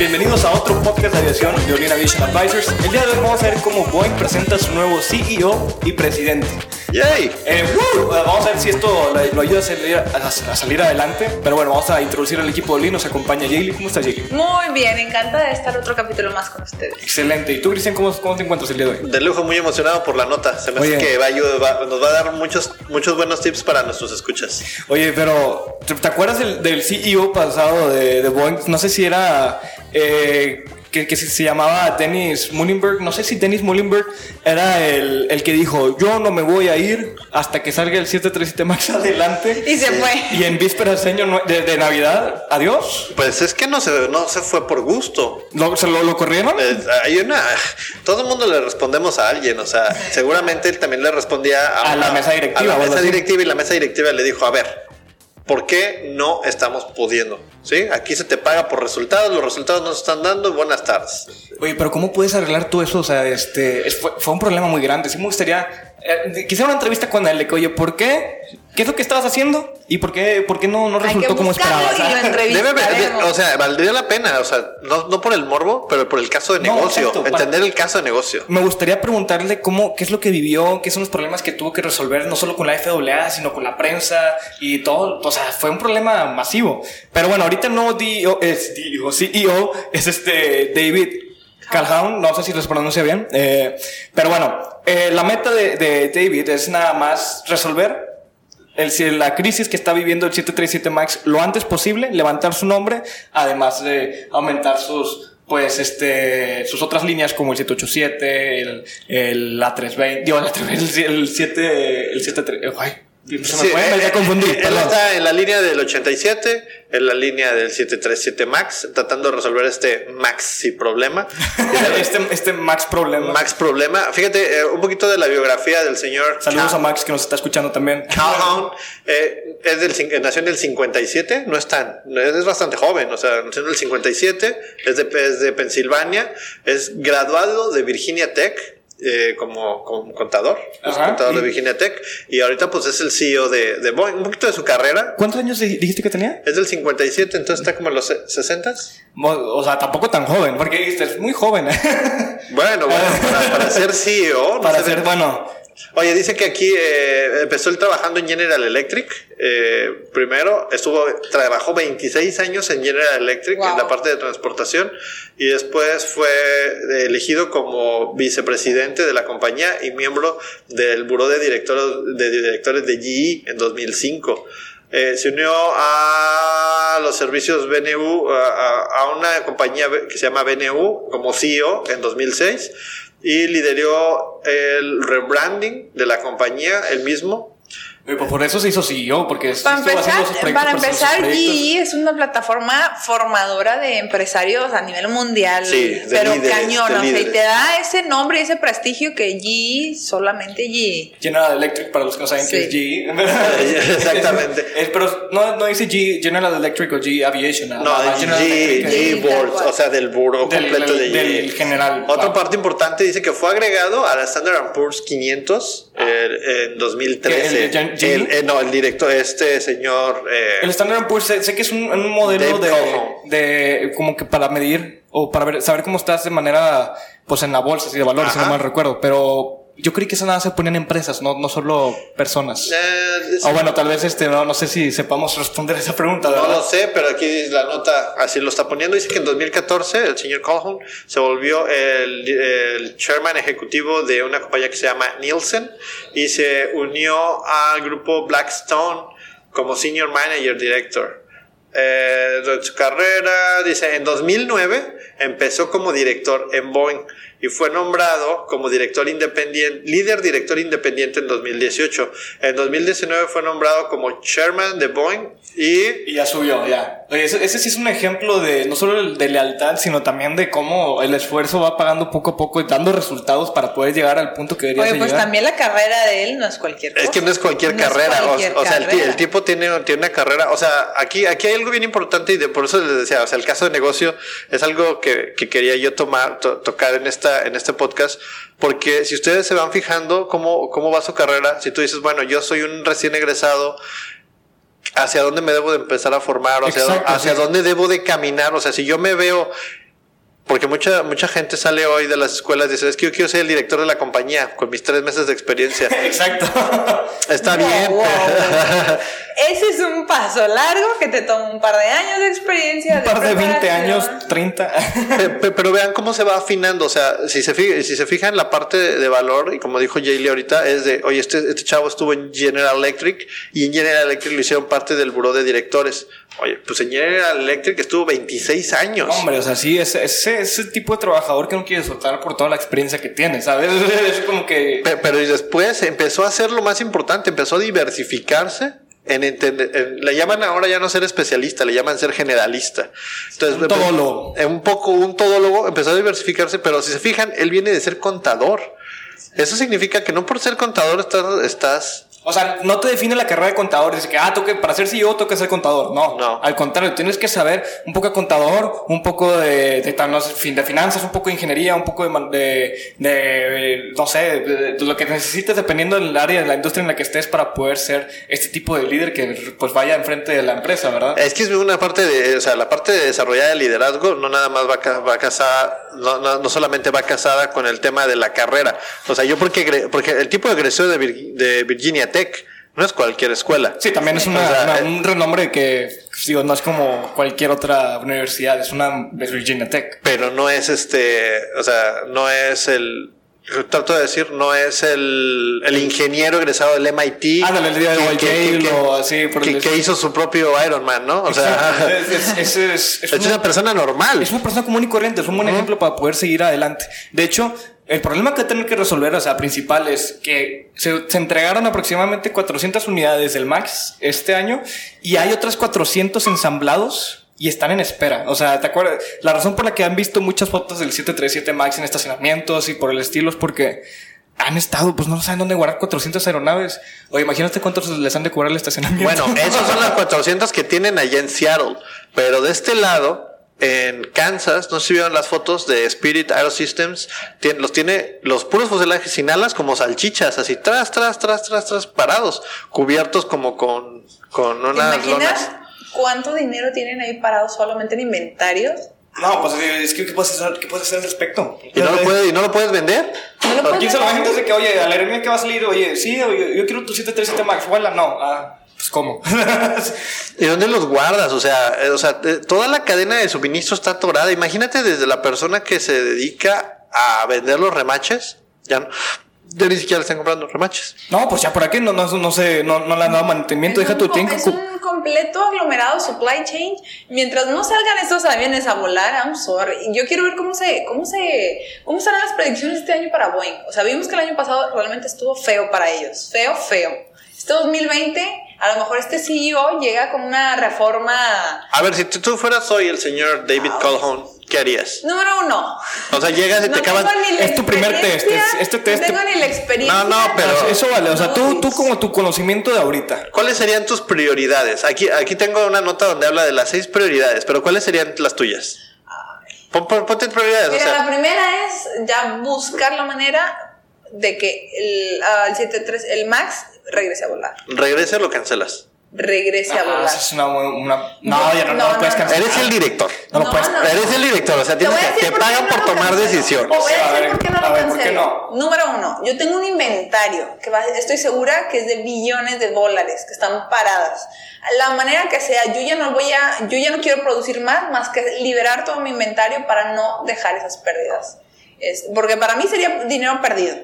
Bienvenidos a otro podcast de aviación de Olin Aviation Advisors. El día de hoy vamos a ver cómo Boeing presenta a su nuevo CEO y presidente. ¡Yay! Eh. Uh, vamos a ver si esto lo ayuda a salir, a, a salir adelante. Pero bueno, vamos a introducir al equipo de Olin. Nos acompaña Jaylee. ¿Cómo estás, Jaylee? Muy bien, encantada de estar otro capítulo más con ustedes. Excelente. ¿Y tú, Cristian, cómo, cómo te encuentras el día de hoy? De lujo, muy emocionado por la nota. Se me hace que va a ayudar- va- nos va a dar muchos, muchos buenos tips para nuestros escuchas. Oye, pero ¿te, te acuerdas del, del CEO pasado de, de Boeing? No sé si era eh, que, que se, llamaba Dennis Muhlenberg. No sé si Dennis Muhlenberg era el, el que dijo: Yo no me voy a ir hasta que salga el 737 Max adelante. Y se fue. Y en vísperas de, de, Navidad, adiós. Pues es que no se, no se fue por gusto. ¿Lo, ¿Se lo, lo corrieron? Eh, hay una. Todo el mundo le respondemos a alguien. O sea, seguramente él también le respondía a, A la mesa directiva, A la mesa directiva y la mesa directiva le dijo: A ver, ¿por qué no estamos pudiendo? ¿Sí? Aquí se te paga por resultados. Los resultados no están dando. Buenas tardes. Oye, pero ¿cómo puedes arreglar todo eso? O sea, este, es- fue, fue un problema muy grande. Sí me gustaría, quisiera una entrevista con él, de que, oye, ¿por qué? ¿Qué es lo que estabas haciendo? ¿Y por qué, por qué no, no resultó como esperabas? Ah, Debe, de- o sea, valdría la pena, o sea, no, no por el morbo, pero por el caso de No, negocio, exacto, para- entender el caso de negocio. Me gustaría preguntarle cómo, qué es lo que vivió, qué son los problemas que tuvo que resolver, no solo con la FAA, sino con la prensa y todo. O sea, fue un problema masivo. Pero bueno, ahorita el nuevo DEO, es, DEO, CEO es este David Calhoun, no sé si les pronuncia bien. eh, pero bueno, eh, la meta de, de David es nada más resolver el, la crisis que está viviendo el 737 MAX lo antes posible, levantar su nombre, además de aumentar sus pues este sus otras líneas como el 787, el, el A320, digo, el, A320, el, el 7 el 73, ay, se Sí, me eh, ya confundí, eh, Él está en la línea del 87, en la línea del 737 MAX, tratando de resolver este maxi problema. este, este Max problema. Max problema. Fíjate, eh, un poquito de la biografía del señor Saludos Cal- a Max que nos está escuchando también. Calhoun. Eh, es del, nació en el 57, no es tan, es, es bastante joven, o sea, nació en el 57, es de, es de Pensilvania, es graduado de Virginia Tech. Eh, como, como contador, es contador de Virginia Tech y ahorita pues es el CEO de, de Boeing, un poquito de su carrera, ¿Cuántos años di- dijiste que tenía? es del 57, entonces está como en los se- 60. Mo- O sea, tampoco tan joven, porque dijiste, es muy joven. Bueno, bueno, para, para ser CEO. no Para ser, bueno, Oye, dice que aquí eh, empezó él trabajando en General Electric. eh, primero estuvo, trabajó 26 años en General Electric en Wow. la parte de transportación y después fue elegido como vicepresidente de la compañía y miembro del buró de directores de, directores de GE en 2005. Eh, se unió a los servicios BNU, a- a una compañía que se llama BNU como CEO en 2006 y lideró el rebranding de la compañía, el mismo. Pues por eso se hizo CEO, porque Para empezar, para empezar. GE es una plataforma formadora de empresarios a nivel mundial, Sí, de pero líderes, cañón, de o sea, y te da ese nombre y ese prestigio que GE, solamente GE. General Electric, para los que no saben que es Sí. GE. Exactamente. Es- pero no, no dice G, General Electric o G Aviation. No, más. de General G, Electric es- G G, tal Board, o sea, del buró Del- completo del- de G. del general. Otra Wow. parte importante dice que fue agregado a la Standard Poor's 500 eh, en 2013. ¿Que el eh, no, el director, este señor. eh, El Standard Poor's sé, sé que es un, un modelo de, de como que para medir o para ver, saber cómo estás de manera pues en la bolsa y de valores, si no mal recuerdo, pero yo creí que eso nada se ponían empresas, no, no solo personas. eh, O bueno, tal vez este, no, no sé si sepamos responder esa pregunta, No ¿verdad? lo sé, pero aquí la nota así lo está poniendo. Dice que en 2014 el señor Calhoun se volvió el, el chairman ejecutivo de una compañía que se llama Nielsen y se unió al grupo Blackstone como Senior Manager Director. Eh, su carrera, dice, en 2009 empezó como director en Boeing y fue nombrado como director independiente, líder director independiente en 2018. En 2019 fue nombrado como chairman de Boeing y... Y ya subió, ya. Oye, ese, ese sí es un ejemplo de no solo de lealtad, sino también de cómo el esfuerzo va pagando poco a poco y dando resultados para poder llegar al punto que debería Oye, pues llegar. también la carrera de él no es cualquier cosa. Es que no es cualquier No es carrera, o- cualquier o, sea, el, el tipo tiene, tiene una carrera, o sea, aquí, aquí hay algo bien importante y de, por eso les decía, o sea, el caso de negocio es algo que, que quería yo tomar, to- tocar en esta, en este podcast, porque si ustedes se van fijando cómo, cómo va su carrera, si tú dices, bueno, yo soy un recién egresado, hacia dónde me debo de empezar a formar, o hacia, Exacto, hacia sí. dónde debo de caminar, o sea, si yo me veo porque mucha, mucha gente sale hoy de las escuelas y dice, es que yo quiero ser el director de la compañía con mis tres meses de experiencia. Exacto. Está bien. wow, wow. Ese es un paso largo que te toma un par de años de experiencia. Un par de 20 preparación. años, 30. Pe- pe- Pero vean cómo se va afinando. O sea, si se, fija, si se fijan la parte de, valor, y como dijo Jaylee ahorita, es de, oye, este, este chavo estuvo en General Electric y en General Electric lo hicieron parte del buró de directores. Oye, pues en General Electric estuvo 26 años. Hombre, o sea, sí, ese, ese, ese tipo de trabajador que no quiere soltar por toda la experiencia que tiene, ¿sabes? Es como que... Pe- Pero y después empezó a hacer lo más importante, empezó a diversificarse. En entender, en- le llaman ahora ya no ser especialista, le llaman ser generalista. Entonces, Un todólogo. empe- Un poco un todólogo, empezó a diversificarse, pero si se fijan, él viene de ser contador. Eso significa que no por ser contador estás, estás O sea, no te define la carrera de contador. Dice que, ah, tú que para ser CEO que ser contador. No, No. Al contrario, tienes que saber un poco de contador, un poco de, de, no sé, de finanzas, un poco de ingeniería, un poco de, de, de, no sé, de, lo que necesites dependiendo del área de la industria en la que estés para poder ser este tipo de líder que pues vaya enfrente de la empresa, ¿verdad? Es que es una parte de, o sea, la parte de desarrollar el liderazgo no nada más va, va casada, no, no, no solamente va casada con el tema de la carrera. O sea, yo porque, porque el tipo de egresado de, Vir- de Virginia Tech no es cualquier escuela. Sí, también es una, O sea, una- eh, un renombre que, digo, no es como cualquier otra universidad, es una Virginia Tech. Pero no es este, o sea, no es el, trato de decir, no es el, el ingeniero egresado del MIT. El día de que- que- que- o así por el que, hizo su propio Iron Man, ¿no? O sea, es, es- es- es- una- una persona normal. Es una persona común y corriente, es un buen ejemplo para poder seguir adelante. De hecho, el problema que tener que resolver, o sea, principal es que se, se entregaron aproximadamente 400 unidades del Max este año y hay otras 400 ensamblados y están en espera. O sea, ¿te acuerdas? La razón por la que han visto muchas fotos del 737 Max en estacionamientos y por el estilo es porque han estado, pues no saben dónde guardar 400 aeronaves. Oye, imagínate cuántos les han de cobrar el estacionamiento. Bueno, esos son las 400 que tienen allá en Seattle. Pero de este lado, en Kansas, no sé si vieron las fotos de Spirit Aerosystems, tien- los tiene los puros fuselajes sin alas como salchichas, así tras, tras, tras, tras, tras, parados, cubiertos como con, con ¿Te unas imaginas lonas. cuánto dinero tienen ahí parado solamente en inventarios? No, pues es que ¿qué puedes hacer, qué puedes hacer al respecto? ¿Y no, lo puede- ¿Y no lo puedes vender? No lo ¿A puedes quién se lo de que, oye, a la aerolínea que va a salir, oye, sí, oye, yo quiero tu 737 Max, igual no, ah, cómo. ¿Y dónde los guardas? O sea, eh, o sea, eh, toda la cadena de suministro está atorada. Imagínate desde la persona que se dedica a vender los remaches, ya no, ya ni siquiera le están comprando remaches. no, pues ya por aquí no, no, no sé, no, no le han dado mantenimiento, Es deja tu tiempo. Es un completo aglomerado supply chain. Mientras no salgan estos aviones a volar, I'm sorry. Yo quiero ver cómo se, cómo se, cómo serán las predicciones este año para Boeing. O sea, vimos que el año pasado realmente estuvo feo para ellos. Feo, feo. Este 2020, a lo mejor este CEO llega con una reforma. A ver, si tú, tú fueras hoy el señor David Calhoun, ¿qué harías? Número uno. O sea, llegas y te No ni la Es tu primer test, experiencia, es- este test No tengo te- ni la experiencia. No, no, pero- Ah, Eso vale, o sea, tú, No, tú como tu conocimiento de ahorita. ¿Cuáles serían tus prioridades? Aquí, aquí tengo una nota donde habla de las seis prioridades, pero ¿cuáles serían las tuyas? Pon- pon- ponte prioridades. o Mira, sea, la primera es ya buscar la manera de que el, ah, el 73, el Max regrese a volar. regrese o lo cancelas. Regrese a Ah, volar. es una, una- no, ya no, no, No, lo puedes cancelar. Eres el director. No lo puedes. no. Eres el director, o sea, Te tienes que, te pagan no por tomar cancelo. decisiones. Te voy a ver, por qué no lo ver, ¿por qué cancelo. no? Número uno, yo tengo un inventario que va- estoy segura que es de billones de dólares que están paradas. La manera que sea, yo ya no voy a, yo ya no quiero producir más, más que liberar todo mi inventario para no dejar esas pérdidas. Es- porque para mí sería dinero perdido.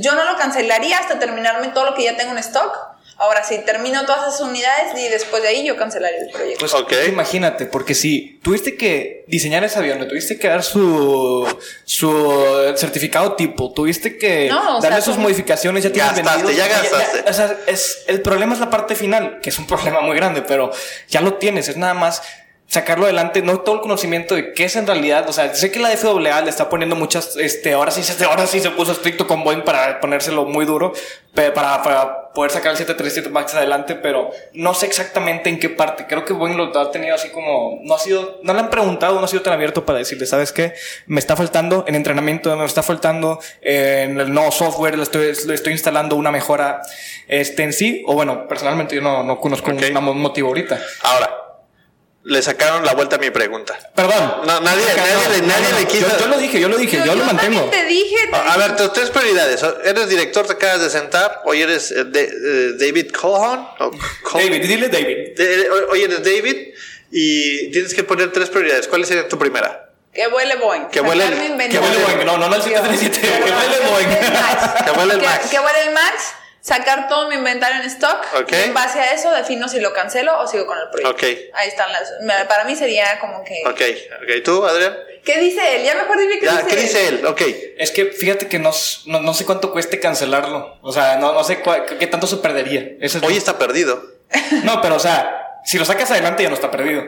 Yo no lo cancelaría hasta terminarme todo lo que ya tengo en stock. Ahora sí, termino todas esas unidades y después de ahí yo cancelaría el proyecto. Pues Ok. imagínate, porque si tuviste que diseñar ese avión, le tuviste que dar su, su certificado tipo, tuviste que No, o sea, darle sus son- modificaciones, ya tienes Gastaste, vendido. ya gastaste. o sea, es, el problema es la parte final, que es un problema muy grande, pero ya lo tienes, es nada más sacarlo adelante, no todo el conocimiento de qué es en realidad, o sea, sé que la FAA le está poniendo muchas, este, ahora sí, se- ahora sí se puso estricto con Boeing para ponérselo muy duro, para, para poder sacar el 737 MAX adelante, pero no sé exactamente en qué parte, creo que Boeing lo ha tenido así como, no ha sido, no le han preguntado, no ha sido tan abierto para decirle, ¿sabes qué? Me está faltando en entrenamiento, me está faltando en el nuevo software, le estoy, le estoy instalando una mejora, este, en sí, o bueno, personalmente yo no, no conozco Ok. un un motivo ahorita. Ahora, le sacaron la vuelta a mi pregunta. Perdón. No, nadie- nadie le- nadie le quiso- Yo, yo lo dije, yo lo dije, yo, lo mantengo. te dije. te A ver, tus tres prioridades. Eres director, te acabas de sentar. Hoy eres eh, de- eh, David Cohon. o Col- David, dile David. De- hoy- hoy eres David y tienes que poner tres prioridades. ¿Cuál sería tu primera? Que vuele Boeing. Que mi que vuele Boeing, no, no, no el 737, que vuele Boeing. Que vuele el Max. Que vuele el Max. Sacar todo mi inventario en stock. Ok. Y en base a eso defino si lo cancelo o sigo con el proyecto. Ok. Ahí están las. Para mí sería como que. Ok, ok. ¿Tú, Adrián? ¿Qué dice él? Ya mejor dime qué Ya, dice ¿qué dice él? Ok. Es que fíjate que no, no, no sé cuánto cueste cancelarlo. O sea, no, no sé cua- qué tanto se perdería. Es Hoy lo- está perdido. No, pero o sea, si lo sacas adelante ya no está perdido.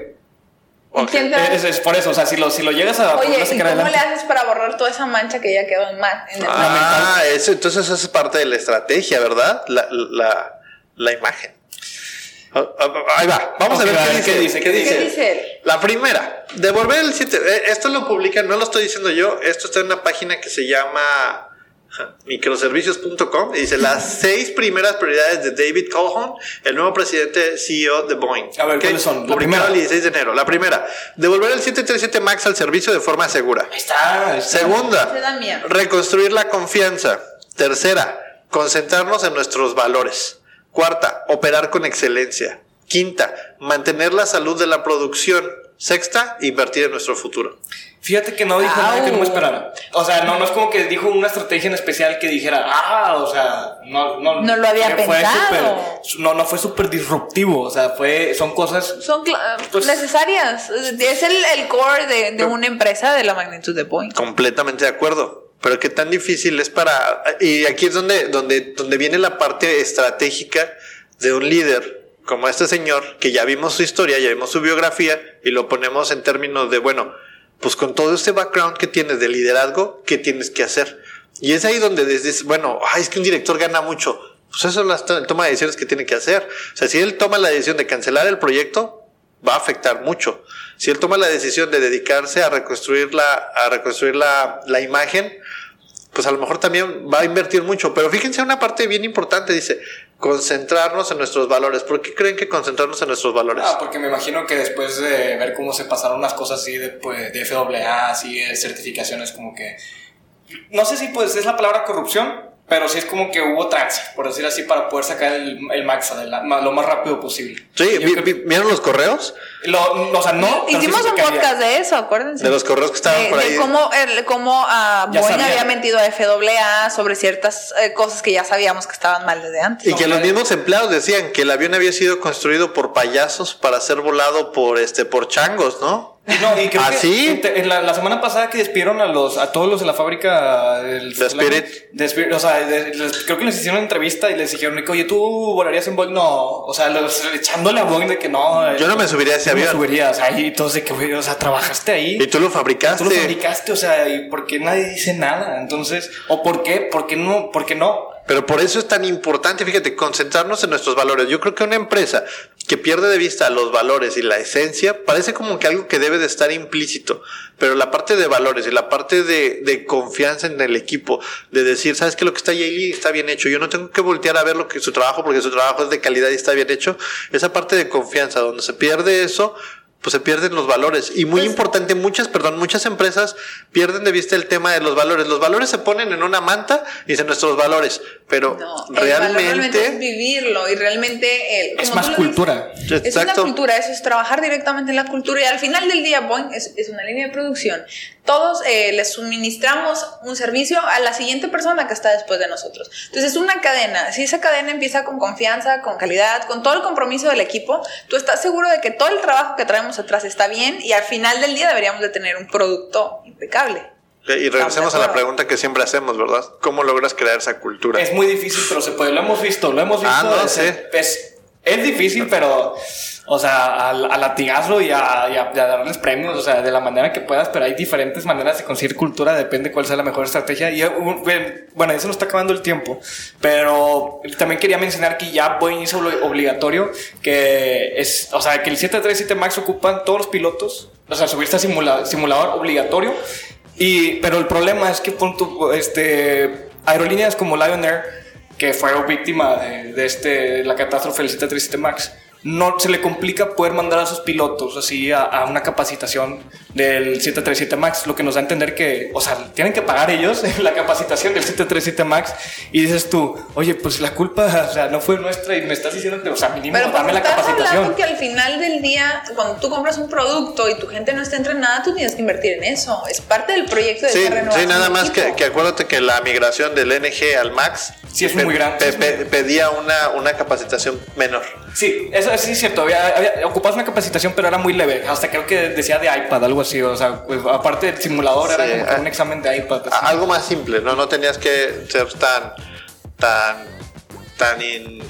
¿Y Ok. quién te- Es, es por eso, o sea, si lo, si lo llegas a Oye, ¿y cómo le haces para borrar toda esa mancha que ya quedó en, ma- en el Ah, eso, entonces eso es parte de la estrategia, ¿verdad? La, la, la imagen. Ah, ah, Ahí va. Vamos a ver a qué ver, dice. ¿qué dice? ¿Qué ¿Qué dice él? La primera, devolver el 7. eh, Esto lo publican, no lo estoy diciendo yo. Esto está en una página que se llama microservicios.com. y Dice las seis primeras prioridades de David Colhoun, el nuevo presidente CEO de Boeing. A ver, ¿cuáles son? Publicado el 16 de enero. La primera, devolver el 737 MAX al servicio de forma segura. Ahí está. ahí está. Segunda, reconstruir la confianza. Tercera, concentrarnos en nuestros valores. Cuarta, operar con excelencia. Quinta, mantener la salud de la producción. Sexta, invertir en nuestro futuro. Fíjate que no dijo nada que no me esperara. O sea, no, no es como que dijo una estrategia en especial que dijera, ah, o sea, no, no, No lo había pensado. súper- no, no fue súper disruptivo. O sea, fue, son cosas. Son Pues- necesarias. Es el, el core de, de una empresa de la magnitud de Boeing. Completamente de acuerdo. Pero qué tan difícil es para... Y aquí es donde, donde, donde viene la parte estratégica de un líder como este señor, que ya vimos su historia, ya vimos su biografía, y lo ponemos en términos de, bueno, pues con todo este background que tienes de liderazgo, ¿qué tienes que hacer? Y es ahí donde dices, bueno, ay, es que un director gana mucho. Pues eso es la to- toma de decisiones que tiene que hacer. O sea, si él toma la decisión de cancelar el proyecto, va a afectar mucho. Si él toma la decisión de dedicarse a reconstruir la, a reconstruir la, la imagen, pues a lo mejor también va a invertir mucho. Pero fíjense una parte bien importante, dice, concentrarnos en nuestros valores. ¿Por qué creen que concentrarnos en nuestros valores? Ah, porque me imagino que después de ver cómo se pasaron las cosas así de, pues, de FAA, así de certificaciones, como que. No sé si pues es la palabra corrupción, pero sí es como que hubo trance, por decir así, para poder sacar el, el max adelante, lo más rápido posible. Sí, vi- vi- ¿vieron los correos? lo- o sea, no. Hicimos un podcast de eso, acuérdense. De los correos que estaban de, por de ahí. cómo, el- cómo Ya Boeing había mentido a FAA sobre ciertas eh, cosas que ya sabíamos que estaban mal desde antes. Y que No, los ya- mismos empleados decían que el avión había sido construido por payasos para ser volado por este por changos, ¿no? No, y creo ¿Ah, que sí? en, te- en la, la semana pasada que despidieron a los a todos los de la fábrica del De Spirit. de Spirit, o sea, de- les- creo que les hicieron una entrevista y les dijeron, oye, ¿tú volarías en Boeing? No, o sea, los- echándole a Boeing de que no. Yo no me subiría a ese yo no me avión. subiría, o sea, y entonces de que, güey, o sea, trabajaste ahí. Y tú lo fabricaste. Tú lo fabricaste, o sea, ¿y por qué nadie dice nada? Entonces, ¿o por qué? ¿Por qué no? ¿Por qué no? Pero por eso es tan importante, fíjate, concentrarnos en nuestros valores. Yo creo que una empresa que pierde de vista los valores y la esencia parece como que algo que debe de estar implícito. Pero la parte de valores y la parte de, de confianza en el equipo, de decir, sabes que lo que está ahí está bien hecho, yo no tengo que voltear a ver lo que su trabajo porque su trabajo es de calidad y está bien hecho. Esa parte de confianza, donde se pierde eso, pues se pierden los valores. Y muy Pues- importante, muchas, perdón, muchas empresas pierden de vista el tema de los valores. Los valores se ponen en una manta y dicen nuestros valores, pero No, el valor realmente es realmente... vivirlo y realmente el- Es más lo dices, cultura. Es una Exacto. cultura, eso es trabajar directamente en la cultura y al final del día Boeing es, es una línea de producción todos eh, les suministramos un servicio a la siguiente persona que está después de nosotros. Entonces es una cadena. Si esa cadena empieza con confianza, con calidad, con todo el compromiso del equipo, tú estás seguro de que todo el trabajo que traemos atrás está bien y al final del día deberíamos de tener un producto impecable. Y regresemos a la pregunta que siempre hacemos, ¿verdad? ¿Cómo logras crear esa cultura? Es muy difícil, pero se puede. Lo hemos visto, lo hemos visto. Ah, no, sé. Es, es difícil, pero o sea, al, latigazo y a, darles premios, o sea, de la manera que puedas, pero hay diferentes maneras de conseguir cultura, depende cuál sea la mejor estrategia. Y uh, bueno, eso no está acabando el tiempo, pero también quería mencionar que ya Boeing hizo obligatorio que es, o sea, que el 737 MAX ocupan todos los pilotos, o sea, subirse a simulador obligatorio. Y, pero el problema es que punto, este, aerolíneas como Lion Air, que fue víctima de, de este, la catástrofe del 737 MAX, no se le complica poder mandar a sus pilotos así a, una capacitación del 737 MAX, lo que nos da a entender que, o sea, tienen que pagar ellos la capacitación del 737 MAX y dices tú, oye, pues la culpa, o sea, no fue nuestra y me estás diciendo que, o sea, mínimo Pero dame la capacitación. que al final del día, cuando tú compras un producto y tu gente no está entrenada, tú tienes que invertir en eso. Es parte del proyecto de sí, Sí, nada más que, que, acuérdate que la migración del NG al MAX sí es muy grande. pedía una, una capacitación menor. Sí, eso sí cierto. Había, ocupabas una capacitación, pero era muy leve. Hasta creo que decía de iPad, algo así. O sea, pues, aparte del simulador, era como ah, un examen de iPad. Algo más simple, ¿no? No tenías que ser tan, tan, tan,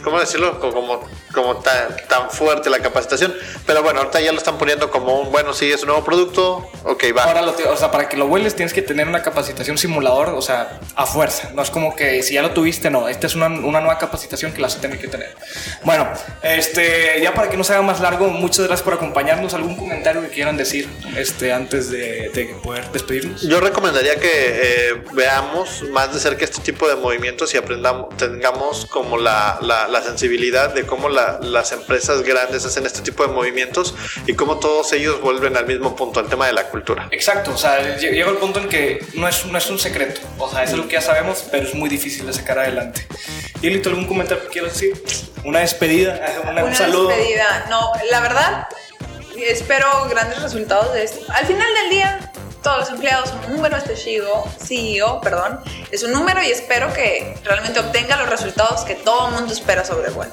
¿cómo decirlo? Como como tan, tan fuerte la capacitación. Pero bueno, ahorita ya lo están poniendo como un, bueno, sí, es un nuevo producto, ok, va. Ahora, o sea, para que lo vueles tienes que tener una capacitación simulador, o sea, a fuerza. No es como que si ya lo tuviste, no. Esta es una, una nueva capacitación que la vas a tener que tener. Bueno, este, ya para que no se haga más largo, muchas gracias por acompañarnos. ¿Algún comentario que quieran decir este, antes de, de poder despedirnos? Yo recomendaría que eh, veamos más de cerca este tipo de movimientos y aprendamos, tengamos como la, la, la sensibilidad de cómo la las empresas grandes hacen este tipo de movimientos y cómo todos ellos vuelven al mismo punto, al tema de la cultura. Exacto, o sea, llega el punto en que no es, no es un secreto, o sea, es algo que ya sabemos, pero es muy difícil de sacar adelante. Y Lito, ¿algún comentario que quieras decir? ¿Una despedida? Una, un saludo? despedida, no, la verdad, espero grandes resultados de esto. Al final del día, todos los empleados son un número, este CEO, CEO, perdón, es un número y espero que realmente obtenga los resultados que todo el mundo espera sobre Bueno.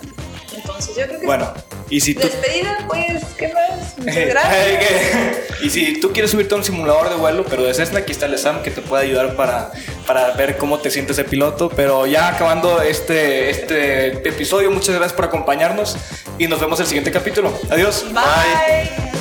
Yo creo que... Bueno, y si tú... Despedida, pues, ¿qué más? Muchas gracias. y si tú quieres subirte a un simulador de vuelo, pero de Cessna, aquí está el examen que te puede ayudar para, para ver cómo te sientes de piloto. Pero ya acabando este, este episodio, muchas gracias por acompañarnos y nos vemos en el siguiente capítulo. Adiós. Bye.